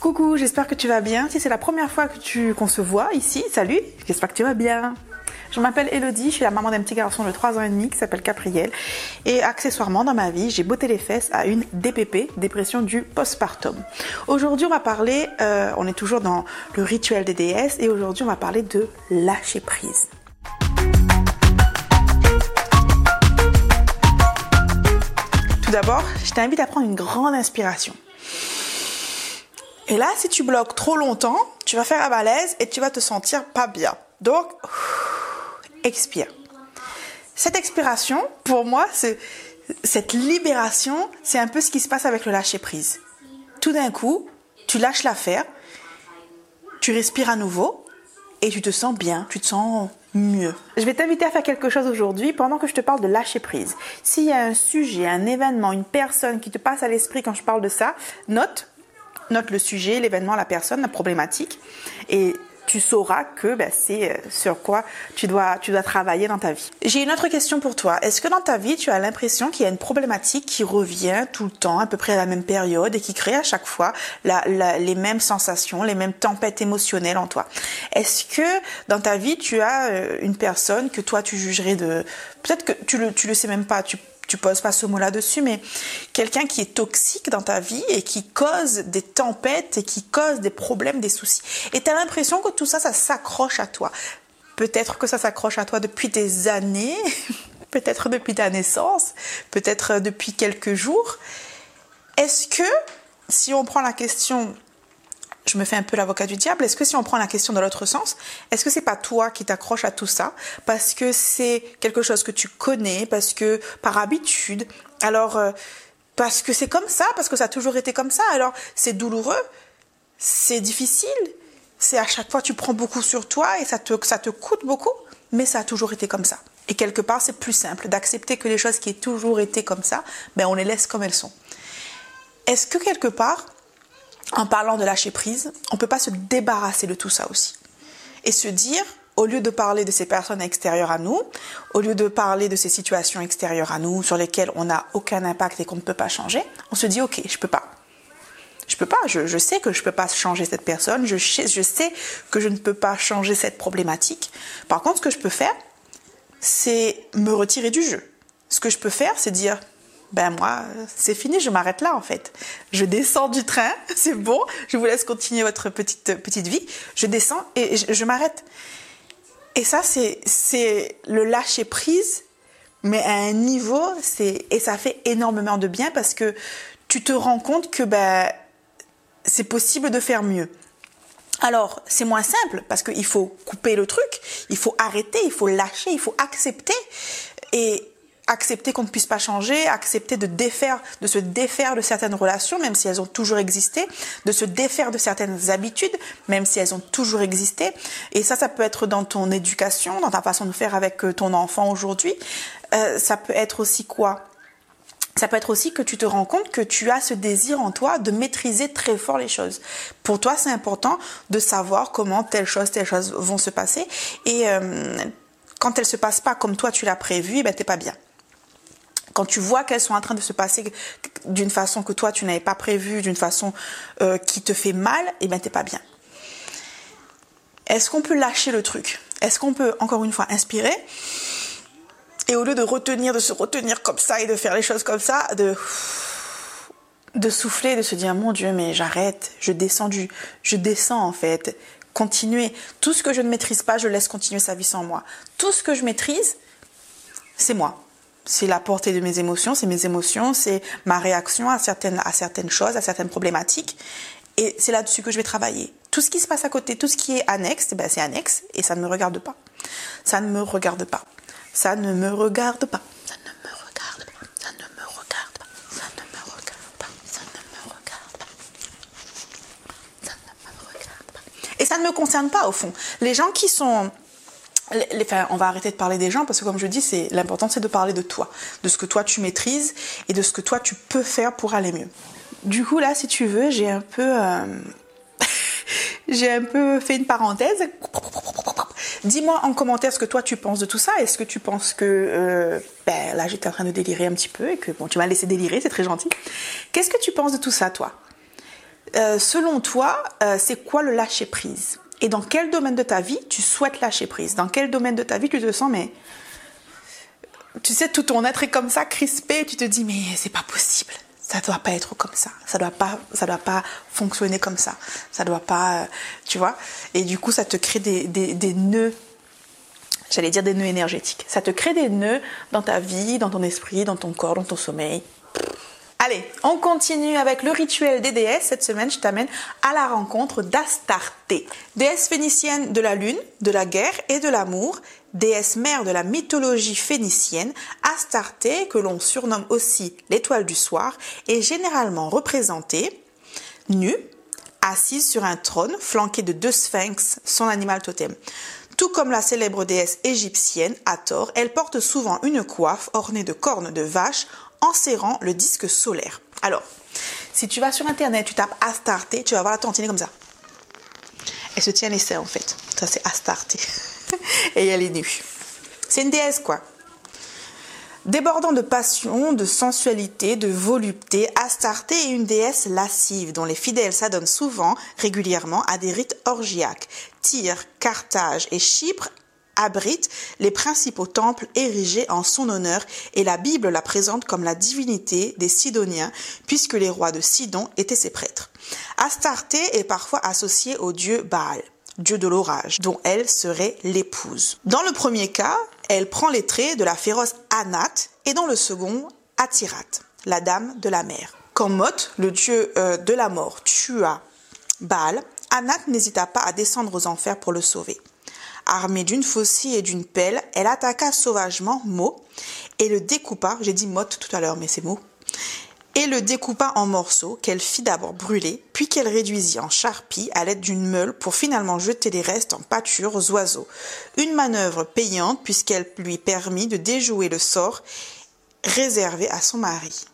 Coucou, j'espère que tu vas bien. Si c'est la première fois que tu qu'on se voit ici, salut, j'espère que tu vas bien. Je m'appelle Elodie, je suis la maman d'un petit garçon de 3 ans et demi qui s'appelle Capriel. Et accessoirement, dans ma vie, j'ai botté les fesses à une DPP, dépression du postpartum. Aujourd'hui, on va parler, euh, on est toujours dans le rituel des déesses, et aujourd'hui, on va parler de lâcher prise. Tout d'abord, je t'invite à prendre une grande inspiration. Et là, si tu bloques trop longtemps, tu vas faire un malaise et tu vas te sentir pas bien. Donc, expire. Cette expiration, pour moi, cette libération, c'est un peu ce qui se passe avec le lâcher prise. Tout d'un coup, tu lâches l'affaire, tu respires à nouveau et tu te sens bien, tu te sens mieux. Je vais t'inviter à faire quelque chose aujourd'hui pendant que je te parle de lâcher prise. S'il y a un sujet, un événement, une personne qui te passe à l'esprit quand je parle de ça, note note le sujet, l'événement, la personne, la problématique, et tu sauras que ben, c'est euh, sur quoi tu dois, travailler dans ta vie. J'ai une autre question pour toi. Est-ce que dans ta vie, tu as l'impression qu'il y a une problématique qui revient tout le temps, à peu près à la même période, et qui crée à chaque fois les mêmes sensations, les mêmes tempêtes émotionnelles en toi? Est-ce que dans ta vie, tu as euh, une personne que toi, tu jugerais de... Peut-être que tu le, le sais même pas, tu poses pas ce mot là-dessus, mais quelqu'un qui est toxique dans ta vie et qui cause des tempêtes et qui cause des problèmes, des soucis. Et tu as l'impression que tout ça, ça s'accroche à toi. Peut-être que ça s'accroche à toi depuis des années, peut-être depuis ta naissance, peut-être depuis quelques jours. Est-ce que, si on prend la question je me fais un peu l'avocat du diable. Est-ce que si on prend la question dans l'autre sens, est-ce que c'est pas toi qui t'accroches à tout ça parce que c'est quelque chose que tu connais, parce que par habitude, alors euh, parce que c'est comme ça, parce que ça a toujours été comme ça. Alors c'est douloureux, c'est difficile, c'est à chaque fois tu prends beaucoup sur toi et ça te ça te coûte beaucoup, mais ça a toujours été comme ça. Et quelque part, c'est plus simple d'accepter que les choses qui aient toujours été comme ça, ben on les laisse comme elles sont. Est-ce que quelque part en parlant de lâcher prise, on ne peut pas se débarrasser de tout ça aussi. Et se dire, au lieu de parler de ces personnes extérieures à nous, au lieu de parler de ces situations extérieures à nous sur lesquelles on n'a aucun impact et qu'on ne peut pas changer, on se dit, ok, je peux pas. Je peux pas, je, sais que je peux pas changer cette personne, je, je sais que je ne peux pas changer cette problématique. Par contre, ce que je peux faire, c'est me retirer du jeu. Ce que je peux faire, c'est dire, ben moi, c'est fini, je m'arrête là en fait. Je descends du train, c'est bon, je vous laisse continuer votre petite, petite vie. Je descends et je, m'arrête. Et ça, c'est le lâcher prise, mais à un niveau, et ça fait énormément de bien parce que tu te rends compte que ben, c'est possible de faire mieux. Alors, c'est moins simple parce qu'il faut couper le truc, il faut arrêter, il faut lâcher, il faut accepter. Et, accepter qu'on ne puisse pas changer, accepter de défaire, de se défaire de certaines relations, même si elles ont toujours existé, de se défaire de certaines habitudes, même si elles ont toujours existé. Et ça, ça peut être dans ton éducation, dans ta façon de faire avec euh, ton enfant aujourd'hui. Euh, ça peut être aussi quoi? Ça peut être aussi que tu te rends compte que tu as ce désir en toi de maîtriser très fort les choses. Pour toi, c'est important de savoir comment telle chose, telle chose vont se passer. Et euh, quand elles se passent pas comme toi tu l'as prévu, eh ben t'es pas bien quand tu vois qu'elles sont en train de se passer d'une façon que toi tu n'avais pas prévue, d'une façon euh, qui te fait mal, eh ben t'es pas bien. Est-ce qu'on peut lâcher le truc? Est-ce qu'on peut encore une fois inspirer? Et au lieu de retenir, de se retenir comme ça et de faire les choses comme ça, de de souffler, de se dire mon Dieu mais j'arrête, je descends du, je descends en fait. Continuer. Tout ce que je ne maîtrise pas, je laisse continuer sa vie sans moi. Tout ce que je maîtrise, c'est moi c'est la portée de mes émotions, c'est mes émotions, c'est ma réaction à certaines, choses, à certaines problématiques. Et c'est là-dessus que je vais travailler. Tout ce qui se passe à côté, tout ce qui est annexe, ben c'est annexe et ça ne me regarde pas. Ça ne me regarde pas. Ça ne me regarde pas. Ça ne me regarde pas. Ça ne me regarde pas. Ça ne me regarde pas. Ça ne me regarde pas. Ça ne me regarde pas. Et ça ne me concerne pas au fond. Les gens qui sont enfin, on va arrêter de parler des gens parce que comme je dis, c'est l'important c'est de parler de toi, de ce que toi tu maîtrises et de ce que toi tu peux faire pour aller mieux. Du coup là, si tu veux, j'ai un peu, euh, j'ai un peu fait une parenthèse. Dis-moi en commentaire ce que toi tu penses de tout ça. Est-ce que tu penses que euh, ben, là j'étais en train de délirer un petit peu et que bon tu m'as laissé délirer, c'est très gentil. Qu'est-ce que tu penses de tout ça toi? Euh, selon toi, euh, c'est quoi le lâcher prise Et dans quel domaine de ta vie tu souhaites lâcher prise? Dans quel domaine de ta vie tu te sens, mais tu sais, tout ton être est comme ça, crispé, tu te dis, mais c'est pas possible. Ça doit pas être comme ça. Ça doit pas, ça doit pas fonctionner comme ça. Ça doit pas, euh, tu vois. Et du coup, ça te crée des, des, des nœuds. J'allais dire des nœuds énergétiques. Ça te crée des nœuds dans ta vie, dans ton esprit, dans ton corps, dans ton sommeil. Allez, on continue avec le rituel des déesses. Cette semaine, je t'amène à la rencontre d'Astarté, déesse phénicienne de la lune, de la guerre et de l'amour, déesse mère de la mythologie phénicienne. Astarté, que l'on surnomme aussi l'étoile du soir, est généralement représentée nue, assise sur un trône flanquée de deux sphinx, son animal totem. Tout comme la célèbre déesse égyptienne Hathor, elle porte souvent une coiffe ornée de cornes de vache en serrant le disque solaire. Alors, si tu vas sur internet, tu tapes Astarté, tu vas voir la tantine comme ça. Elle se tient les seins en fait. Ça c'est Astarté. Et elle est nue. C'est une déesse quoi. Débordant de passion, de sensualité, de volupté, Astarté est une déesse lascive dont les fidèles s'adonnent souvent, régulièrement, à des rites orgiaques. Tyr, Carthage et Chypre abrite les principaux temples érigés en son honneur et la Bible la présente comme la divinité des Sidoniens puisque les rois de Sidon étaient ses prêtres. Astarté est parfois associée au dieu Baal, dieu de l'orage, dont elle serait l'épouse. Dans le premier cas, elle prend les traits de la féroce Anat et dans le second, Atirat, la dame de la mer. Quand Mot, le dieu euh, de la mort, tua Baal, Anat n'hésita pas à descendre aux enfers pour le sauver. Armée d'une faucille et d'une pelle, elle attaqua sauvagement Mo et le découpa, j'ai dit motte tout à l'heure, mais c'est Mo, et le découpa en morceaux qu'elle fit d'abord brûler, puis qu'elle réduisit en charpie à l'aide d'une meule pour finalement jeter les restes en pâture aux oiseaux. Une manœuvre payante puisqu'elle lui permit de déjouer le sort réservé à son mari.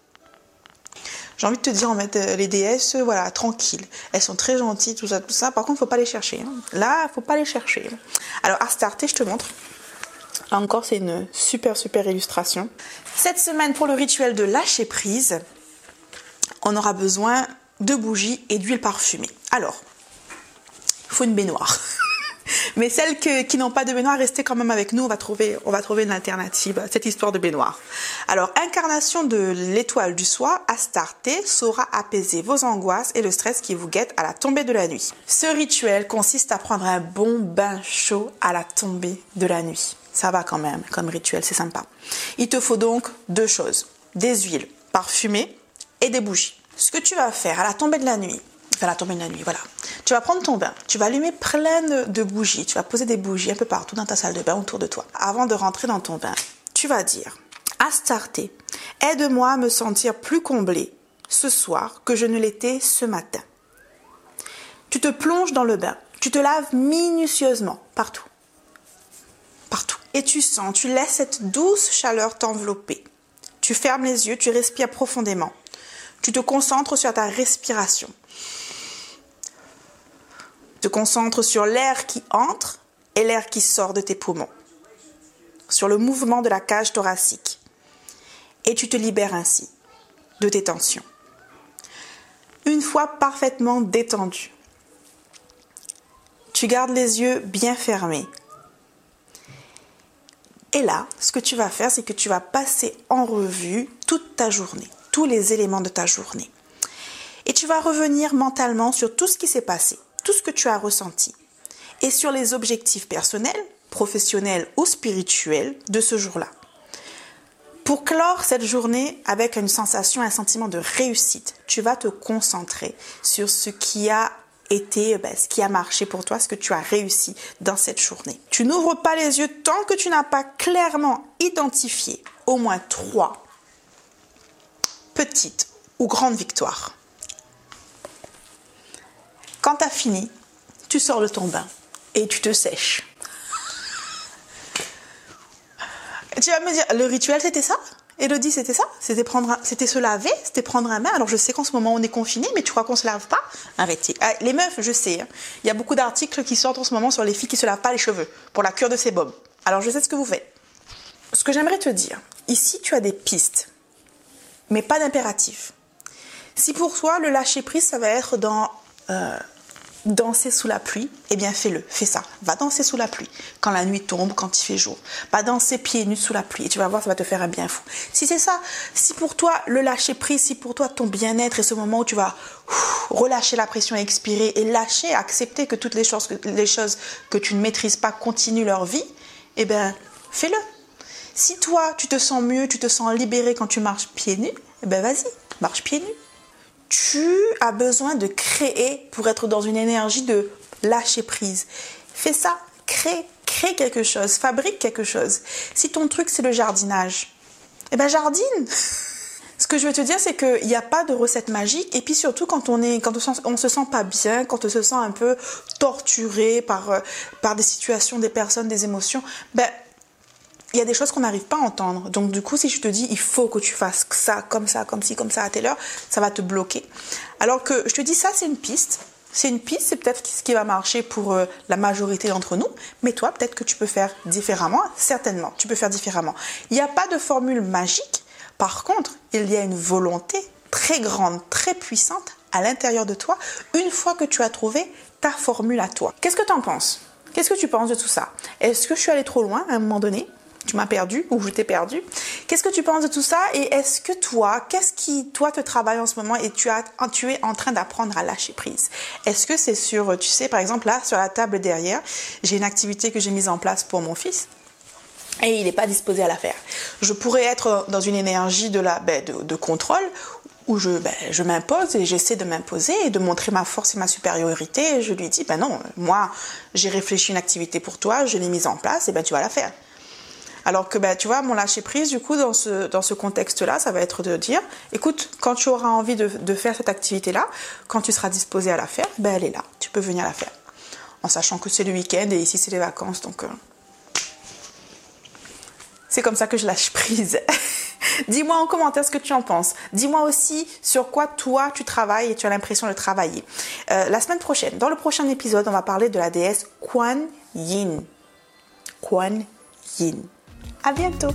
J'ai envie de te dire, en fait, les déesses, voilà, tranquilles. Elles sont très gentilles, tout ça, tout ça. Par contre, faut pas les chercher. Hein. Là, faut pas les chercher. Alors, Astarté, je te montre. Encore, c'est une super, super illustration. Cette semaine, pour le rituel de lâcher prise, on aura besoin de bougies et d'huile parfumée. Alors, il faut une baignoire. Mais celles qui n'ont pas de baignoire, restez quand même avec nous. On va trouver, on va trouver une alternative à cette histoire de baignoire. Alors, incarnation de l'étoile du soir, Astarté saura apaiser vos angoisses et le stress qui vous guette à la tombée de la nuit. Ce rituel consiste à prendre un bon bain chaud à la tombée de la nuit. Ça va quand même, comme rituel, c'est sympa. Il te faut donc deux choses. Des huiles parfumées et des bougies. Ce que tu vas faire à la tombée de la nuit, la nuit, voilà. Tu vas prendre ton bain, tu vas allumer plein de bougies, tu vas poser des bougies un peu partout dans ta salle de bain autour de toi. Avant de rentrer dans ton bain, tu vas dire Astarté, aide-moi à me sentir plus comblé ce soir que je ne l'étais ce matin. Tu te plonges dans le bain, tu te laves minutieusement partout. Partout. Et tu sens, tu laisses cette douce chaleur t'envelopper. Tu fermes les yeux, tu respires profondément. Tu te concentres sur ta respiration te concentres sur l'air qui entre et l'air qui sort de tes poumons, sur le mouvement de la cage thoracique. Et tu te libères ainsi de tes tensions. Une fois parfaitement détendu, tu gardes les yeux bien fermés. Et là, ce que tu vas faire, c'est que tu vas passer en revue toute ta journée, tous les éléments de ta journée. Et tu vas revenir mentalement sur tout ce qui s'est passé tout ce que tu as ressenti et sur les objectifs personnels, professionnels ou spirituels de ce jour-là. Pour clore cette journée avec une sensation, un sentiment de réussite, tu vas te concentrer sur ce qui a été, ben, ce qui a marché pour toi, ce que tu as réussi dans cette journée. Tu n'ouvres pas les yeux tant que tu n'as pas clairement identifié au moins trois petites ou grandes victoires. Quand tu as fini, tu sors de ton bain et tu te sèches. Tu vas me dire, le rituel c'était ça? Elodie, c'était ça? C'était prendre, c'était se laver, c'était prendre un bain? Alors je sais qu'en ce moment on est confiné, mais tu crois qu'on se lave pas? Arrêtez. Ah, les meufs, je sais. Hein. Il y a beaucoup d'articles qui sortent en ce moment sur les filles qui se lavent pas les cheveux pour la cure de sébum. Alors je sais ce que vous faites. Ce que j'aimerais te dire, ici tu as des pistes, mais pas d'impératif. Si pour toi, le lâcher prise, ça va être dans euh, danser sous la pluie, eh bien fais-le, fais ça. Va danser sous la pluie. Quand la nuit tombe, quand il fait jour. Va danser pieds nus sous la pluie. Et tu vas voir, ça va te faire un bien fou. Si c'est ça, si pour toi le lâcher prise, si pour toi ton bien-être est ce moment où tu vas relâcher la pression, expirer et lâcher, accepter que toutes les choses, les choses que tu ne maîtrises pas continuent leur vie, eh bien fais-le. Si toi tu te sens mieux, tu te sens libéré quand tu marches pieds nus, eh bien vas-y, marche pieds nus tu as besoin de créer pour être dans une énergie de lâcher prise. Fais ça, crée, crée quelque chose, fabrique quelque chose. Si ton truc c'est le jardinage, eh ben jardine. Ce que je veux te dire, c'est qu'il n'y a pas de recette magique. Et puis surtout, quand on est, quand on, se sent pas bien, quand on se sent un peu torturé par, euh, par des situations, des personnes, des émotions, ben il y a des choses qu'on n'arrive pas à entendre. Donc du coup, si je te dis il faut que tu fasses ça, comme ça, comme ci, comme ça à telle heure, ça va te bloquer. Alors que je te dis ça, c'est une piste. C'est une piste, c'est peut-être ce qui va marcher pour euh, la majorité d'entre nous, mais toi, peut-être que tu peux faire différemment. Certainement, tu peux faire différemment. Il n'y a pas de formule magique. Par contre, il y a une volonté très grande, très puissante à l'intérieur de toi, une fois que tu as trouvé ta formule à toi. Qu'est-ce que tu en penses? Qu'est-ce que tu penses de tout ça? Est-ce que je suis allée trop loin à un moment donné? Tu m'as perdu ou je t'ai perdu. Qu'est-ce que tu penses de tout ça et est-ce que toi, qu'est-ce qui toi te travaille en ce moment et tu es en train d'apprendre à lâcher prise? Est-ce que c'est sur tu sais par exemple là sur la table derrière, j'ai une activité que j'ai mise en place pour mon fils et il n'est pas disposé à la faire. Je pourrais être dans une énergie de la ben, de, contrôle où je, ben, je m'impose et j'essaie de m'imposer et de montrer ma force et ma supériorité. Et je lui dis, ben non, moi, j'ai réfléchi une activité pour toi, je l'ai mise en place, et ben tu vas la faire. Alors que, bah, tu vois, mon lâcher prise, du coup, dans ce, dans ce contexte-là, ça va être de dire, écoute, quand tu auras envie de, faire cette activité-là, quand tu seras disposé à la faire, ben, elle est là, tu peux venir la faire. En sachant que c'est le week-end et ici, c'est les vacances, donc... Euh, c'est comme ça que je lâche prise. Dis-moi en commentaire ce que tu en penses. Dis-moi aussi sur quoi toi tu travailles et tu as l'impression de travailler. Euh, la semaine prochaine, dans le prochain épisode, on va parler de la déesse Kuan Yin. Kuan Yin. À bientôt